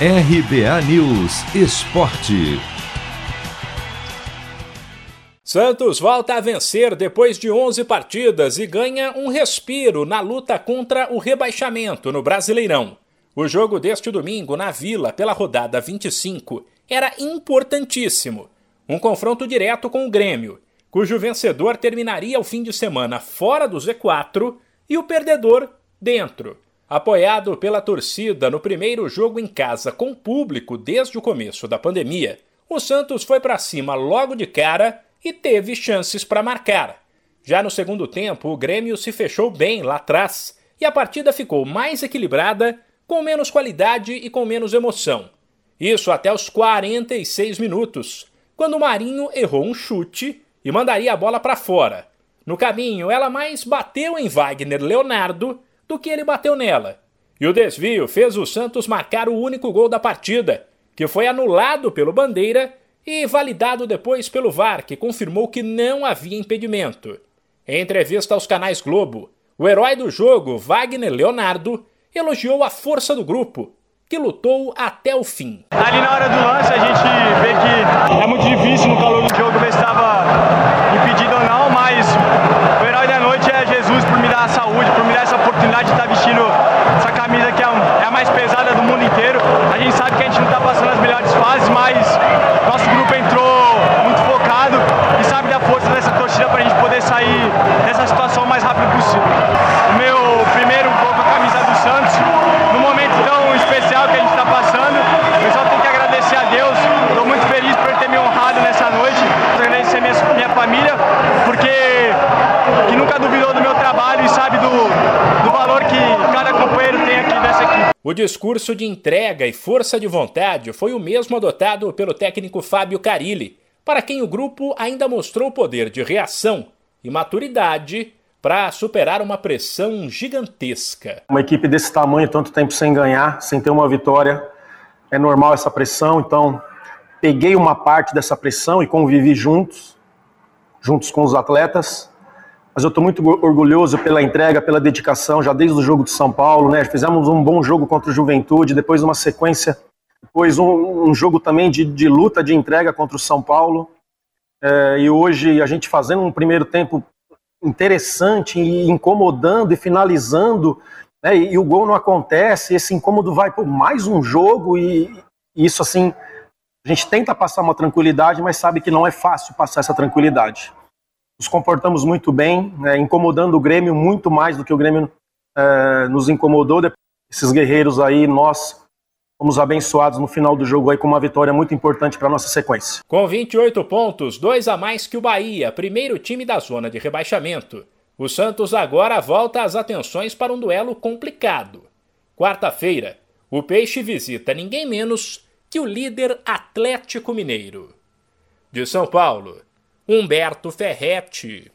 RBA News Esporte. Santos volta a vencer depois de 11 partidas e ganha um respiro na luta contra o rebaixamento no Brasileirão. O jogo deste domingo na Vila, pela rodada 25, era importantíssimo. Um confronto direto com o Grêmio, cujo vencedor terminaria o fim de semana fora do Z4 e o perdedor dentro. Apoiado pela torcida no primeiro jogo em casa com público desde o começo da pandemia, o Santos foi para cima logo de cara e teve chances para marcar. Já no segundo tempo, o Grêmio se fechou bem lá atrás e a partida ficou mais equilibrada, com menos qualidade e com menos emoção. Isso até os 46 minutos, quando o Marinho errou um chute e mandaria a bola para fora. No caminho, ela mais bateu em Wagner Leonardo do que ele bateu nela. E o desvio fez o Santos marcar o único gol da partida, que foi anulado pelo Bandeira e validado depois pelo VAR, que confirmou que não havia impedimento. Em entrevista aos canais Globo, o herói do jogo, Wagner Leonardo, elogiou a força do grupo, que lutou até o fim. Ali na hora do lance a gente vê que é muito difícil no calor do jogo ver se estava impedido ou não, mas o herói da noite é Jesus por me dar a saúde, por me dar essa oportunidade de estar vestindo essa camisa que é a mais pesada do mundo inteiro. A gente sabe que a gente não está passando as melhores fases, mas nosso grupo entrou muito focado e sabe da força dessa torcida para a gente poder sair dessa situação o mais rápido possível. O meu primeiro gol com a camisa do Santos, no momento tão especial que a gente está passando, eu só tenho que agradecer a Deus. Estou muito feliz por ele ter me honrado nessa noite, agradecer minha, minha família, porque que nunca duvidou do meu trabalho e sabe do, do valor que cada companheiro tem aqui nessa equipe. O discurso de entrega e força de vontade foi o mesmo adotado pelo técnico Fábio Carilli, para quem o grupo ainda mostrou poder de reação e maturidade para superar uma pressão gigantesca. Uma equipe desse tamanho, tanto tempo sem ganhar, sem ter uma vitória, é normal essa pressão, então peguei uma parte dessa pressão e convivi juntos, juntos com os atletas. Mas eu estou muito orgulhoso pela entrega, pela dedicação, já desde o jogo de São Paulo, né? Fizemos um bom jogo contra o Juventude, depois uma sequência, depois um, um jogo também de, de, luta, de entrega contra o São Paulo. É, e hoje a gente fazendo um primeiro tempo interessante e incomodando e finalizando, né? E, e, o gol não acontece, esse incômodo vai por mais um jogo e, e isso assim a gente tenta passar uma tranquilidade, mas sabe que não é fácil passar essa tranquilidade nos comportamos muito bem, né, incomodando o Grêmio muito mais do que o Grêmio é, nos incomodou. Esses guerreiros aí, nós fomos abençoados no final do jogo aí com uma vitória muito importante para nossa sequência. Com 28 pontos, dois a mais que o Bahia, primeiro time da zona de rebaixamento. O Santos agora volta as atenções para um duelo complicado. Quarta-feira, o Peixe visita ninguém menos que o líder Atlético Mineiro. De São Paulo, Humberto Ferretti.